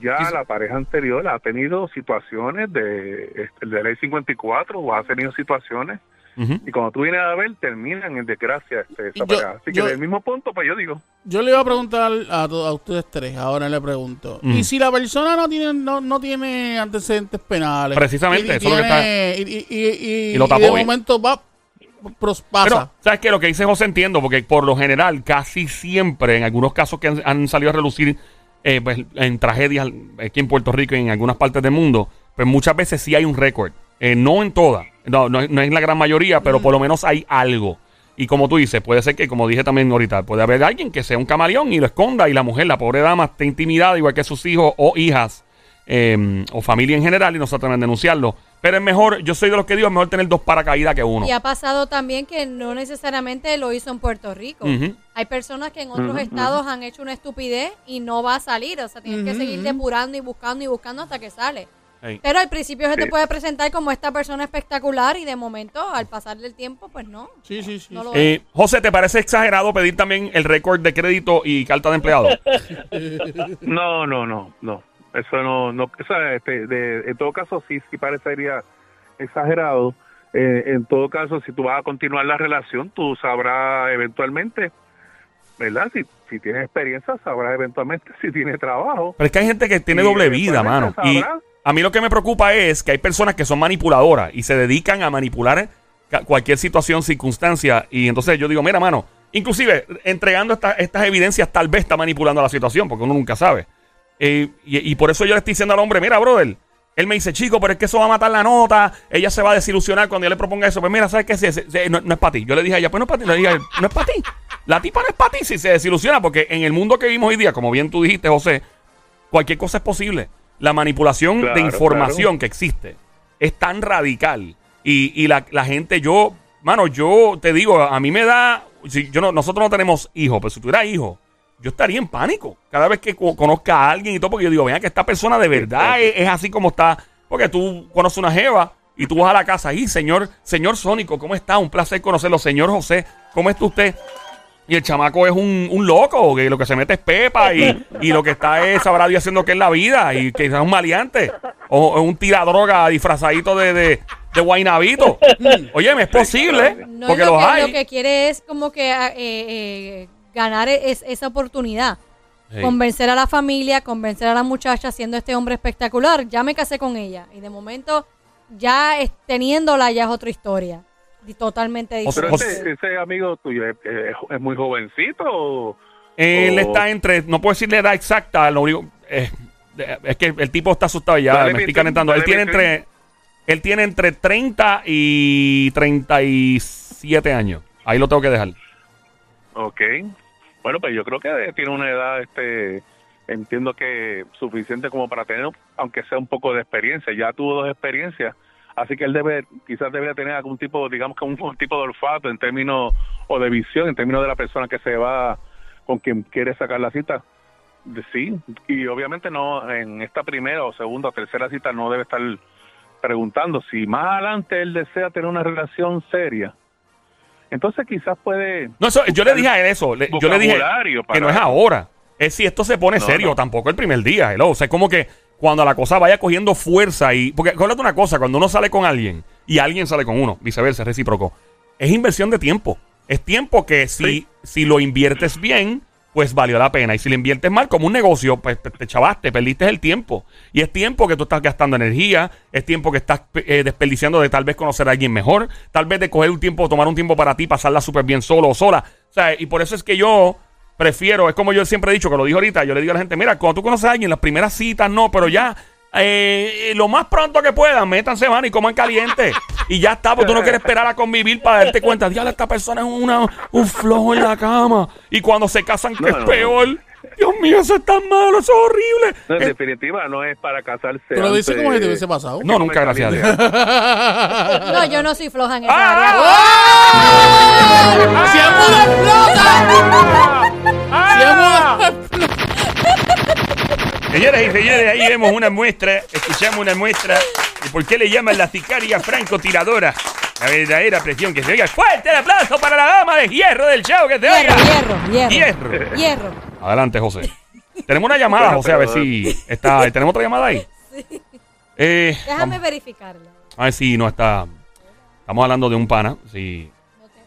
ya la pareja anterior ha tenido situaciones de este, de ley 54 o ha tenido situaciones. Y cuando tú vienes a ver, terminan en desgracia este, esa Yo- pareja. Así que yo- del mismo punto, pues yo digo, Yo le iba a preguntar a, a ustedes tres, ahora le pregunto. Mm. ¿Y si la persona no tiene no, no tiene antecedentes penales? Precisamente, y, eso es lo que tiene- y, y- y- lo tapó de momento va, pros- pasa. Pero, ¿sabes qué? Lo que dice José entiendo, porque por lo general, casi siempre, en algunos casos que han, han salido a relucir eh, pues, en tragedias aquí en Puerto Rico y en algunas partes del mundo, pues muchas veces sí hay un récord. Eh, no en todas, no, no, no en la gran mayoría, pero por lo menos hay algo. Y como tú dices, puede ser que, como dije también ahorita, puede haber alguien que sea un camaleón y lo esconda y la mujer, la pobre dama, esté intimidada igual que sus hijos o hijas eh, o familia en general y no se atreven a denunciarlo. Pero es mejor, yo soy de los que digo, es mejor tener dos paracaídas que uno. Y ha pasado también que no necesariamente lo hizo en Puerto Rico. Hay personas que en otros estados han hecho una estupidez y no va a salir. O sea, tienes que seguir depurando y buscando y buscando hasta que sale. Pero al principio se te puede presentar como esta persona espectacular y de momento, al pasar del tiempo, pues no. sí, sí, sí. No Eh, José, ¿te parece exagerado pedir también el récord de crédito y carta de empleado? no, no, no, no. Eso no, no, o sea, este, de, en todo caso sí, sí parecería exagerado. Eh, en todo caso, si tú vas a continuar la relación, tú sabrás eventualmente, ¿verdad? Si, si tienes experiencia, sabrás eventualmente si tienes trabajo. Pero es que hay gente que tiene doble vida, mano. Y a mí lo que me preocupa es que hay personas que son manipuladoras y se dedican a manipular cualquier situación, circunstancia. Y entonces yo digo, mira, mano, inclusive entregando esta- estas evidencias tal vez está manipulando la situación, porque uno nunca sabe. Eh, y, y por eso yo le estoy diciendo al hombre, mira, brother, él me dice, chico, pero es que eso va a matar la nota, ella se va a desilusionar cuando yo le proponga eso. Pues mira, ¿sabes qué? No, no es para ti. Yo le dije a ella, pues no es para ti. Le dije, no es para ti. La tipa no es para ti si se desilusiona, porque en el mundo que vivimos hoy día, como bien tú dijiste, José, cualquier cosa es posible. La manipulación Claro, de información que existe es tan radical. Y, y la, la gente, yo, mano, yo te digo, a mí me da. Si yo no, nosotros no tenemos hijos, pero si tuviera hijos, yo estaría en pánico cada vez que co- conozca a alguien y todo, porque yo digo, vean que esta persona de verdad es, es así como está. Porque tú conoces una jeva y tú vas a la casa y, señor, señor Sónico, ¿cómo está? Un placer conocerlo. Señor José, ¿cómo está usted? Y el chamaco es un, un loco, que lo que se mete es pepa y, y lo que está es, sabrá Dios haciendo que es la vida y que es un maleante o, o un tiradroga disfrazadito de, de, de guainabito. Oye, me es posible, No porque es lo los que, hay. lo que quiere es como que ah, eh, eh, ganar es, esa oportunidad. Convencer a la familia, convencer a la muchacha siendo este hombre espectacular. Ya me casé con ella. Y de momento, ya es- teniéndola, ya es otra historia. Totalmente sea, Pero diferente. ese, ese amigo tuyo es, muy jovencito o... Él o- está entre, no puedo decirle la edad exacta, lo único- eh, es que el tipo está asustado ya, Dale, me estoy calentando. Él tiene entre, él tiene entre 30 y 37 años. Ahí lo tengo que dejar. Ok. Bueno, pues yo creo que tiene una edad, este, entiendo que suficiente como para tener, aunque sea un poco de experiencia. Ya tuvo dos experiencias, así que él debe, quizás debería tener algún tipo, digamos que un, un tipo de olfato en términos, o de visión, en términos de la persona que se va, con quien quiere sacar la cita. Sí, y obviamente no, en esta primera o segunda o tercera cita no debe estar preguntando si más adelante él desea tener una relación seria. Entonces quizás puede No, eso, yo le dije a él eso. le- yo le dije que no es ahora. Es si esto se pone No, serio, no. tampoco el primer día. hello. O sea, es como que cuando la cosa vaya cogiendo fuerza y. Porque acuérdate una cosa, cuando uno sale con alguien y alguien sale con uno, viceversa, recíproco, es inversión de tiempo. Es tiempo que si, Sí. si lo inviertes bien, pues valió la pena. Y si lo inviertes mal, como un negocio, pues te, te chavaste, perdiste el tiempo. Y es tiempo que tú estás gastando energía, es tiempo que estás eh, desperdiciando de tal vez conocer a alguien mejor, tal vez de coger un tiempo, tomar un tiempo para ti, pasarla súper bien solo o sola. O sea, y por eso es que yo prefiero, es como yo siempre he dicho, que lo digo ahorita, yo le digo a la gente, mira, cuando tú conoces a alguien, las primeras citas no, pero ya, eh, lo más pronto que puedan, métanse mano y coman caliente. Y ya está, porque tú no quieres esperar a convivir para darte cuenta, diablo, esta persona es una, un flojo en la cama. Y cuando se casan, que No, es no, no. peor. Dios mío, eso es tan malo, eso es horrible. No, en Eh, definitiva, no es para casarse. Dices antes- como si te hubiese pasado. no, nunca, gracias a Dios. No, yo no soy floja en esa ¡Ah! área. ¡Si es muda ¡Si es muda Señoras y señores, ahí vemos una muestra, escuchamos una muestra de por qué le llaman la sicaria francotiradora. La verdadera presión que se oiga. ¡Fuerte el aplauso para la dama de hierro del show que se oiga! Hierro, hierro, hierro. Hierro. Hierro. Adelante, José. Tenemos una llamada, José, a ver si está. ¿Tenemos otra llamada ahí? Eh, Déjame vamos verificarlo. a ver si no está. Estamos hablando de un pana. Si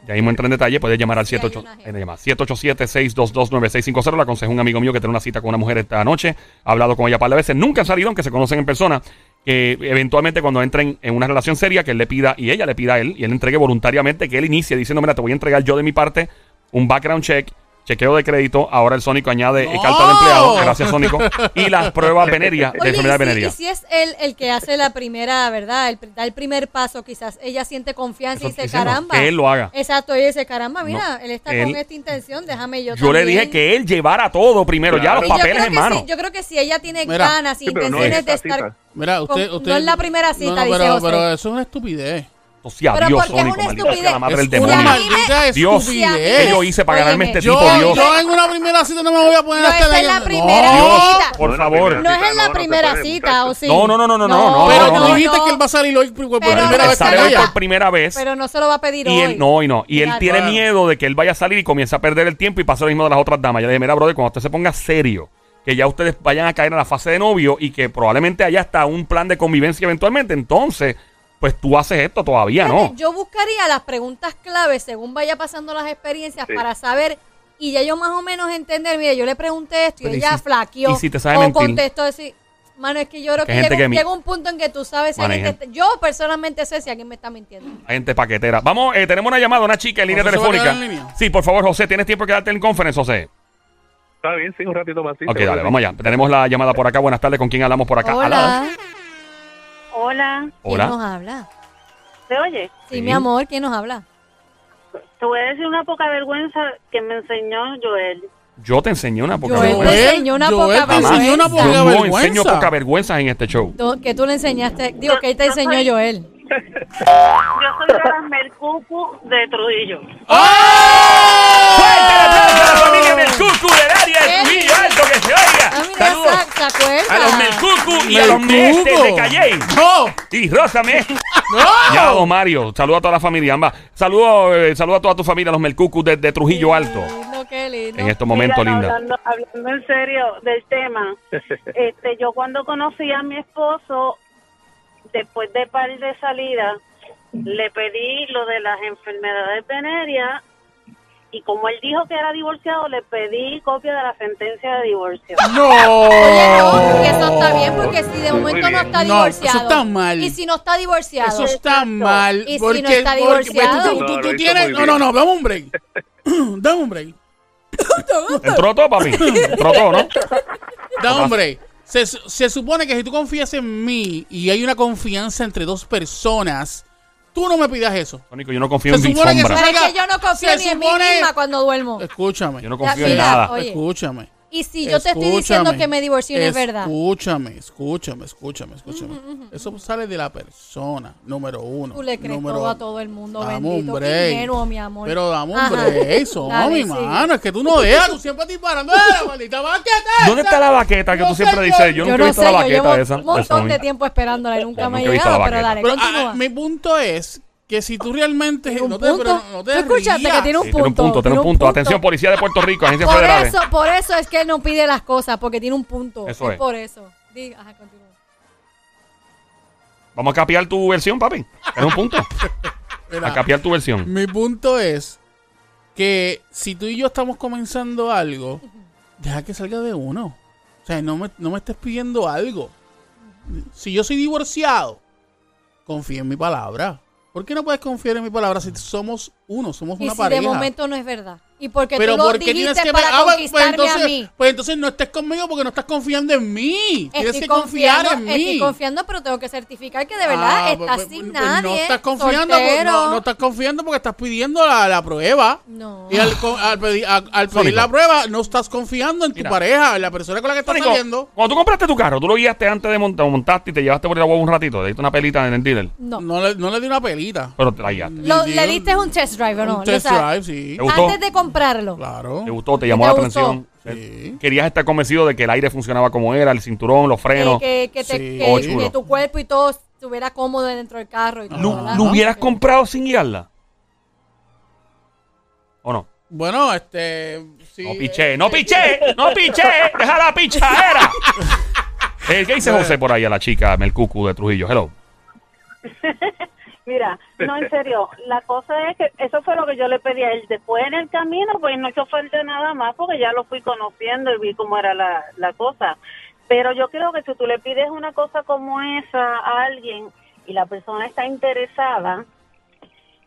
ya mismo entra en detalle, puedes llamar al Sí, hay 78 una jefa. eh, llama 787-622-9650. Le aconsejé a un amigo mío que tiene una cita con una mujer esta noche. Ha hablado con ella un par de veces. Nunca han salido, aunque se conocen en persona. Que eventualmente cuando entren en una relación seria, que él le pida y ella le pida a él y él entregue voluntariamente que él inicie diciendo, mira, te voy a entregar yo de mi parte un background check, chequeo de crédito. Ahora el Sónico añade ¡No! carta de empleado. Gracias, Sónico. Y las pruebas venerias de enfermedad si, venérea. y si es él el que hace la primera, ¿verdad? El, da el primer paso, quizás ella siente confianza Eso y dice, caramba. que él lo haga. Exacto, y dice, caramba, mira, No, él está él- con esta intención, déjame yo Yo le dije también". que él llevara todo primero, ya los Y papeles creo en que mano. yo creo que si ella tiene Mira. ganas y Sí, pero no intenciones es de esta estar... Mira, usted, Con- usted. no es la primera cita, No, no, dice pero, José. pero eso es una estupidez. O sea, Pero Dios, porque es una maldita sea la estupidez. madre del demonio. una maldita Dios, estupidez. ¿qué yo hice para ganarme este Yo, tipo, Dios? yo en una primera cita no me voy a poner No, a estar esa es la primera No. cita. Por No, favor. No es en la no, no primera cita. ¿o sí? No, no, no, no, no, no, Pero no, tú no. dijiste que él va a salir hoy por por Pero primera no vez sale hoy ella. por primera vez. Pero no se lo va a pedir Y hoy. él, no, y no. Y él Claro. tiene miedo de que él vaya a salir y comience a perder el tiempo y pase lo mismo de las otras damas. Ya le dije, mira, brother, cuando usted se ponga serio, que ya ustedes vayan a caer en la fase de novio y que probablemente haya hasta un plan de convivencia eventualmente, entonces, pues tú haces esto todavía, Fíjate, ¿no? Yo buscaría las preguntas claves según vaya pasando las experiencias Sí. para saber y ya yo más o menos entender, mire, yo le pregunté esto y Pero y ella si- flaqueó y si te sabe o mentir. contestó decir, mano, es que yo creo Que llega, que mi- llega un punto en que tú sabes si alguien te yo personalmente sé si alguien me está mintiendo. Hay gente paquetera. Vamos, eh, tenemos una llamada, una chica en línea ¿José se va a telefónica. en línea? Sí, por favor, José, ¿tienes tiempo que darte en conference, José? Está bien, sí, un ratito más. sí, ok, dale, vamos allá. Tenemos la llamada por acá. Buenas tardes, ¿con quién hablamos por acá? Hola. Alada. Hola, ¿Quién nos habla? ¿te oye? Sí, Sí. mi amor, ¿quién nos habla? Te voy a decir una poca vergüenza que me enseñó Joel. Yo te enseñé una poca Joel te vergüenza. enseñó una Joel poca te enseñó una vergüenza. poca Yo no vergüenza. enseño poca vergüenza en este show. Que tú le enseñaste, digo, que él te enseñó Joel. Yo soy de las Mercucu de Trujillo. ¡Fuerte el aplauso a la familia Melcucu del área de ¡Qué Trujillo! Alto que se oiga! Ah, Saludos ¿se- ¿se acuerda? a los Melcucu y a los. Mestes de Calle. ¡No! Y Rósame. ¡No! Ya, don Mario. Saludos a toda la familia. Ambas. Saludos eh, saludo a toda tu familia, los Melcucu de, de Trujillo Alto. Qué lindo, qué lindo. En estos momentos, Mira, linda. Hablando, hablando en serio del tema, este, yo cuando conocí a mi esposo, después de par de salidas, le pedí lo de las enfermedades venéreas y como él dijo que era divorciado, le pedí copia de la sentencia de divorcio. ¡No! Oye, no, eso está bien porque si de momento no está No, divorciado. eso está mal. Y si no está divorciado. Eso está mal. ¿Y si porque, no está porque, pues, divorciado? tú, tú- No, tienes. No, no, no, dame un break. dame un break. Entró todo, papi. Entró todo, ¿no? Dame un break. Se, se supone que si tú confías en mí y hay una confianza entre dos personas, tú no me pidas eso. Sónico, yo no confío Se en mi supone que sombra. Pero es que yo no confío ni en mí misma cuando duermo. Escúchame. Yo no Ya, confío en nada. oye. Escúchame. Y si yo te estoy diciendo Escúchame. que me divorcié, no es verdad. Escúchame, escúchame, escúchame, escúchame. Eso sale de la persona, número uno. Tú le crees número todo a todo el mundo, Dame un bendito. Break. ingenuo, mi amor. Pero dame un break, eso, mi mano. Es que tú no dejas, tú siempre estás disparando. ¡Eh, la maldita baqueta! ¿Dónde está la baqueta que No tú siempre dices? Yo Yo nunca he no visto sé, la yo baqueta llevo esa. un montón de tiempo esperándola y nunca Yo me ha he llegado, pero dale, continúa. ah, mi punto es que si tú realmente ¿Tiene un no te, punto? pero no te ¿Tú escuchaste rías. que tiene un Sí, tiene un punto, punto, tiene un tiene un punto. punto. Atención, Policía de Puerto Rico, Por eso, por eso es que él no pide las cosas, porque tiene un punto. Eso es es. por eso. Diga, ajá, continúa. Vamos a capear tu versión, papi. Es un punto. Mira, A capear tu versión. Mi punto es que si tú y yo estamos comenzando algo, deja que salga de uno. O sea, no me, no me estés pidiendo algo. Si yo soy divorciado, confía en mi palabra. ¿Por qué no puedes confiar en mi palabra si somos uno, somos Y una si pareja? de momento no es verdad. Y porque Pero tú lo ¿por qué tienes dijiste que para Ah, pues, conquistarme entonces, a mí. Pues entonces no estés conmigo porque no estás confiando en mí. Tienes Estoy que confiar en mí. estoy confiando, pero tengo que certificar que de verdad Ah, estás pues, sin pues, nadie. No estás confiando, no, no estás confiando porque estás pidiendo la, la prueba. No. Y al, al pedir, al- al pedir Sónico. la prueba, no estás confiando en tu Mira. pareja, en la persona con la que estás Sónico, saliendo. cuando tú compraste tu carro, tú lo guiaste antes de montar, montaste y te llevaste por el agua un ratito, le diste una pelita en el dealer, No. No le, no le di una pelita. pero te la guiaste. Lo- ¿Le di- diste un test drive o no? Un test drive, sí. Antes de comprarlo. Claro. ¿Te gustó? ¿Te llamó ¿Te la gustó? atención? Sí. Querías estar convencido de que el aire funcionaba como era, el cinturón, los frenos. que, que te- Sí. que- Oh, que tu cuerpo y todo estuviera cómodo dentro del carro. Y todo, ¿Lo, hubieras Sí. comprado sin guiarla? ¿O no? Bueno, este. sí, No eh, piché, no piché, no piché, deja la pichadera. Eh, ¿Qué dice José por ahí a la chica Melcucu de Trujillo? Hello. Mira, no, en serio, la cosa es que eso fue lo que yo le pedí a él. Después en el camino, pues no hizo falta nada más porque ya lo fui conociendo y vi cómo era la, la cosa. Pero yo creo que si tú le pides una cosa como esa a alguien y la persona está interesada,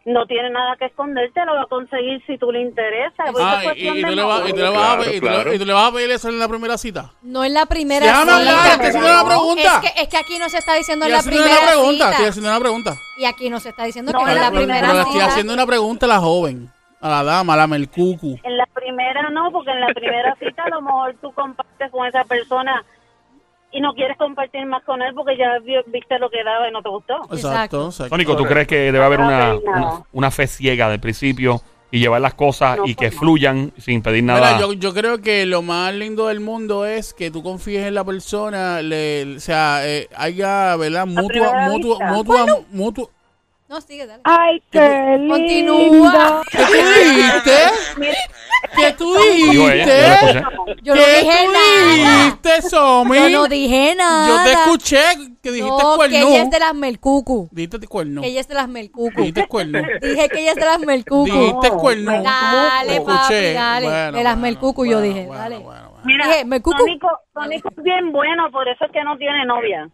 no tiene nada que esconder, te lo va a conseguir si tú le interesa. Ah, y, y tú le vas, a pedir- eso en la primera cita. No en la primera cita. hablar, estoy haciendo una pregunta. Es que, es que aquí no se está diciendo en la primera una pregunta, cita. estoy haciendo una pregunta. Y aquí no se está diciendo No, que no es pero- la pero- primera pero le cita. estoy haciendo una pregunta a la joven, a la dama, a la melcucu. En la primera no, porque en la primera cita a lo mejor tú compartes con esa persona y no quieres compartir más con él porque ya vi- viste lo que daba y no te gustó. Exacto, exacto. Sónico, ¿tú crees que debe haber una, una, una fe ciega del principio y llevar las cosas No, y que pues no. fluyan sin pedir nada? Mira, yo, yo creo que lo más lindo del mundo es que tú confíes en la persona, le, o sea, eh, haya, ¿verdad? Mutua, mutua, mutua, mutua. No, sigue, dale. Ay, qué Continúa. ¿Qué tú dijiste? ¿Qué tú dijiste? Yo no ¿Qué dije tú nada. dijiste, Somi? Yo no dije nada. Yo te escuché que dijiste no, que cuerno. ella es de las melcucu. Dijiste cuerno. Que ella es de las melcucu. Dijiste cuerno. Dije que ella es de las melcucu. Dijiste cuerno. Dale, papi, escuché. dale. Bueno, de las bueno, melcucu yo dije, bueno, dale. bueno, bueno. Mira, Dije, me Tónico es bien bueno, por eso es que no tiene novia.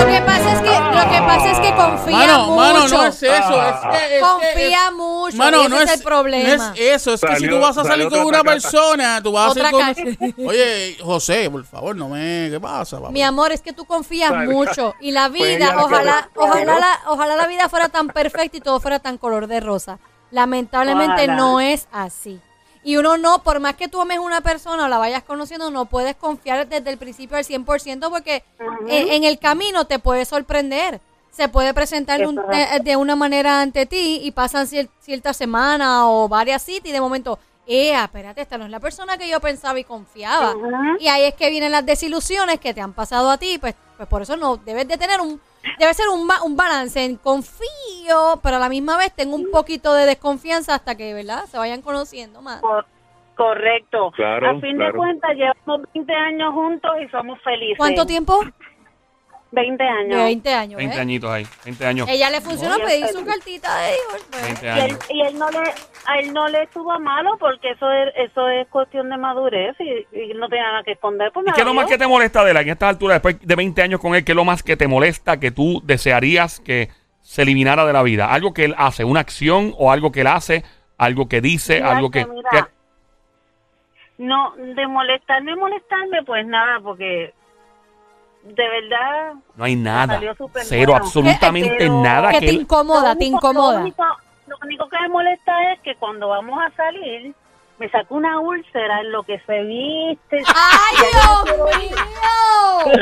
Lo que pasa es que, lo que pasa es que confía Mano, mucho. mano, no es eso. Es que, es que- confía mucho. Mano, y ese no es, el problema. no es eso, es que si Salió- tú vas a salir salió con una persona, tú vas a Otra salir calle. con... Oye, José, por favor, no me... ¿Qué pasa, papi? Mi amor, es que tú confías Sale. mucho y la Pues vida, la que ojalá, descubrió. ojalá la, ojalá la vida fuera tan perfecta y todo fuera tan color de rosa. Lamentablemente Ojalá. no es así. Y uno no, por más que tú ames una persona o la vayas conociendo, no puedes confiar desde el principio al 100% porque en, en el camino te puede sorprender. Se puede presentar un- Eso de- de una manera ante ti y pasan cier- ciertas semanas o varias citas y de momento, ¡eh, espérate, esta no es la persona que yo pensaba y confiaba! Y ahí es que vienen las desilusiones que te han pasado a ti, pues, pues por eso no, debes de tener un, debe ser un, ba- un balance en confío, pero a la misma vez tengo un poquito de desconfianza hasta que, ¿verdad? Se vayan conociendo más. Cor- correcto. Claro, a fin claro. de cuentas, llevamos 20 años juntos y somos felices. ¿Cuánto tiempo? 20 años. 20 años, 20 ¿eh? añitos ahí, 20 años. Ella le funcionó Oye, pedir pero- su cartita de divorcio. pues. 20 Y él, años. y él no le a él no le estuvo malo porque eso es eso es cuestión de madurez y, y él no tenía nada que esconder pues ¿Y qué es lo más que te molesta de él en esta altura, después de 20 años con él? ¿Qué es lo más que te molesta que tú desearías que se eliminara de la vida? ¿Algo que él hace, una acción o algo que él hace, algo que dice, Mira, algo que... mira, que- no de molestarme molestarme pues nada porque de verdad no hay nada, cero, bueno. absolutamente Pero- nada Que que te él... incomoda, Lo te único- incomoda. Lo único, lo único que me molesta es que cuando vamos a salir me saca una úlcera en lo que se viste. ¡Ay, Dios mío!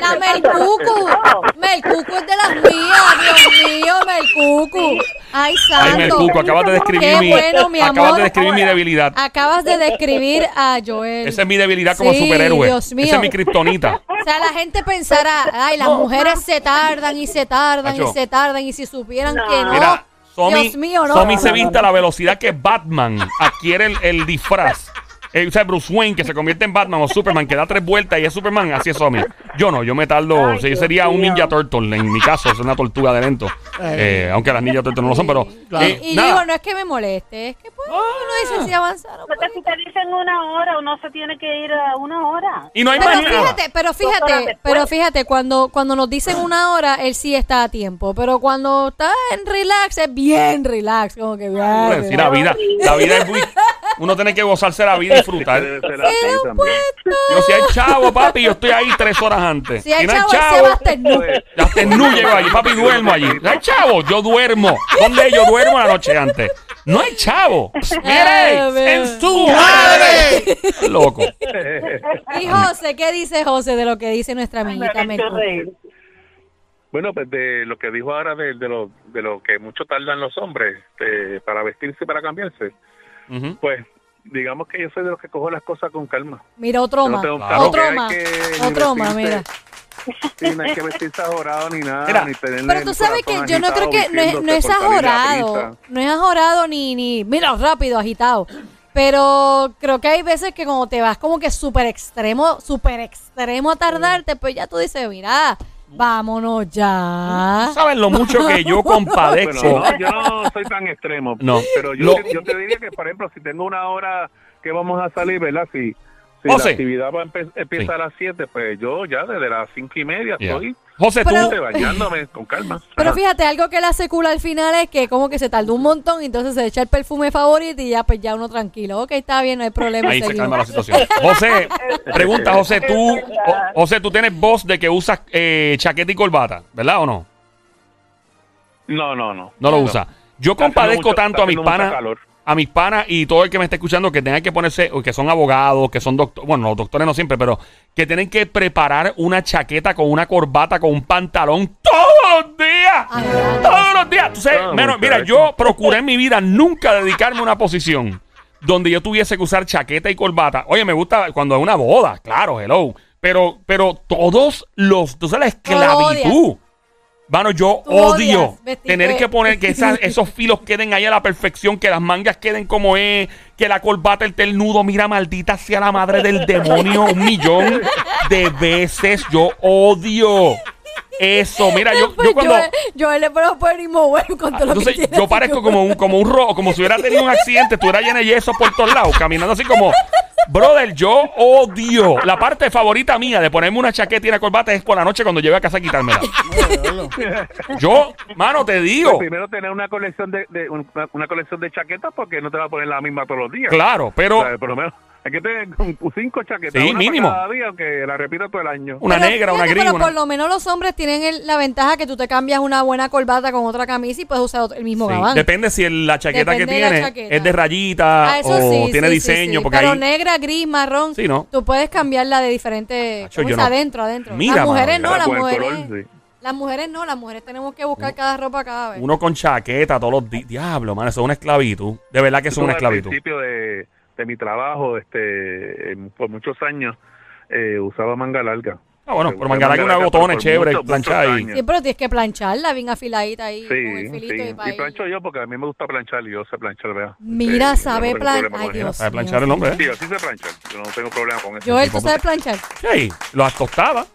La Melcucu. Melcucu es de las mías, Dios mío, Melcucu. Ay, santo. Ay, Melcuco, acabas de describir Qué mi... bueno, mi acabas amor. de describir mi debilidad. Acabas de describir a Joel. Esa es mi debilidad como Sí, superhéroe. Dios mío. Esa es mi kriptonita. O sea, la gente pensará, ay, las mujeres se tardan y se tardan y se tardan y si supieran que no. Mira, Somi, Dios mío, no. Somi se viste a la velocidad que Batman adquiere el, el disfraz. Eh, o sea, Bruce Wayne que se convierte en Batman o Superman que da tres vueltas y es Superman, así es Somi. Yo no, yo me tardo, Ay, sí, yo Dios sería un mío. Ninja Turtle, en mi caso, es una tortuga de lento. Eh, aunque las Ninja Turtles no lo son, pero... Claro. eh, Y nada. digo, no es que me moleste, es que pues, uno dice si avanzaron. Porque si te dicen una hora, uno se tiene que ir a una hora. Y no hay Pero fíjate, pero fíjate, pero fíjate, cuando, cuando nos dicen una hora, él sí está a tiempo. Pero cuando está en relax, es bien relax, como que bien. Pues, sí, la vida, la vida es muy... Uno tiene que gozarse la vida y disfrutar. Yo si hay chavo, papi, yo estoy ahí tres horas antes. Si hay no chavo, hasta el nu. Llego allí, papi, duermo allí. No hay chavo, yo duermo. ¿Dónde yo duermo la noche antes? No hay chavo. Mire, Dios en su madre. Loco. Y José, ¿qué dice José de lo que dice nuestra amiguita Mercurio? Bueno, pues de lo que dijo ahora de, de lo, de lo que mucho tardan los hombres eh, para vestirse y para cambiarse, Pues digamos que yo soy de los que cojo las cosas con calma. Mira, otro no más. Claro. Otro más. Otro más, mira. Sí, no hay que vestirse ajorado ni nada, Mira, ni tenerle Pero tú sabes que yo no creo que no es, no es ajorado, no es ajorado ni, ni, mira, rápido, agitado. Pero creo que hay veces que como te vas como que súper extremo, súper extremo a tardarte, pues ya tú dices, mira, Vámonos ya. ¿Sabes lo mucho que yo compadezco? Bueno, no, yo no soy tan extremo. No. Pero yo, yo te diría que, por ejemplo, si tengo una hora que vamos a salir, ¿verdad? Si, si José. la actividad va a empe- empieza Sí. a las 7, pues yo ya desde las 5 y media Yeah. estoy José, tú, Pero- este, bañándome con calma. Pero Ajá. fíjate, algo que le hace cool al final es que como que se tardó un montón, entonces se echa el perfume favorito y ya pues ya uno tranquilo. Ok, está bien, no hay problema. ahí se calma la situación. José, pregunta, José, tú, José, tú tienes voz de que usas eh, chaqueta y corbata, ¿verdad o no? No, no, no. No lo usa. Yo compadezco mucho- tanto a mis panas. A mis panas y todo el que me esté escuchando que tengan que ponerse, o que son abogados, que son doctores, bueno, los doctores no siempre, pero que tienen que preparar una chaqueta con una corbata, con un pantalón todos los días. Ay, ay. Todos los días. Tú sabes, Ah, menos- mira, yo procuré en mi vida nunca dedicarme a una posición donde yo tuviese que usar chaqueta y corbata. Oye, me gusta cuando es una boda, claro, hello. Pero, pero todos los, tú sabes, la esclavitud. Mano, yo Tú odio odias vestirte- tener que poner que esas- esos filos queden ahí a la perfección, que las mangas queden como es, que la corbata, el tel nudo, mira, maldita sea la madre del demonio, un millón de veces. Yo odio eso. Mira, yo, Pues yo cuando. Joel, Joel le puedo poner y mover con todo lo que Entonces tiene yo parezco como un, como un rojo, como si hubiera tenido un accidente, estuviera lleno de yeso por todos lados, caminando así como, brother, yo odio. La parte favorita mía de ponerme una chaqueta y una corbata es por la noche cuando llegue a casa a quitármela. Yo, mano, te digo, Pues primero tener una colección de, de- una, una colección de chaquetas porque no te va a poner la misma todos los días. claro, pero O sea, por lo menos hay que tener cinco chaquetas. Sí, una mínimo. para cada día, aunque la repita todo el año. una Pero negra, una gris, Pero una... por lo menos los hombres tienen el- la ventaja que tú te cambias una buena corbata con otra camisa y puedes usar otro- el mismo Sí, gabán. Depende si el- la chaqueta Depende que tiene chaqueta. es de rayita Ah, o sí, tiene sí, diseño, sí, sí. porque Pero ahí... negra, gris, marrón. Sí, ¿no? Tú puedes cambiarla de diferente. ¿cómo yo es? no- Adentro, adentro. Mira, las mujeres mano, no, las mujeres. color, sí. Las mujeres no, las mujeres tenemos que buscar cada ropa cada vez. Uno con chaqueta todos los días. Diablo, man, eso es una esclavitud. De verdad que eso es una Al esclavitud. principio de, de mi trabajo, este, por muchos años, eh, usaba manga larga. Ah, bueno, pero manga larga, una botona por chévere, muchos, muchos y-. Sí, pero tienes que plancharla bien afiladita ahí. Sí, con el filito sí. y, plancho yo porque a mí me gusta planchar y yo sé planchar, vea. Mira, Sí, sabe yo no tengo plan- problema Ay, con eso. Dios. Sabe planchar el hombre, ¿eh? Sí, yo sí sé planchar. Yo no tengo problema con eso. Joel, ¿tú sabes planchar? Sí, las tostadas,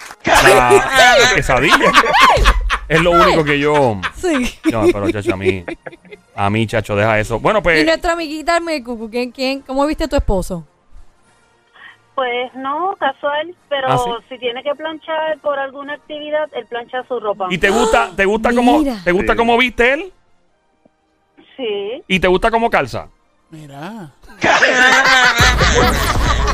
es lo único que yo. Sí. No, pero chacho, a mí. A mí, chacho, deja eso. Bueno, Y pues. nuestra amiguita, me- ¿quién, quién, ¿cómo viste tu esposo? Pues no, casual, pero ¿Ah, sí? si tiene que planchar por alguna actividad, él plancha su ropa. ¿Y te gusta, te gusta cómo, te gusta Sí. cómo viste él? Sí. ¿Y te gusta cómo calza? Mira.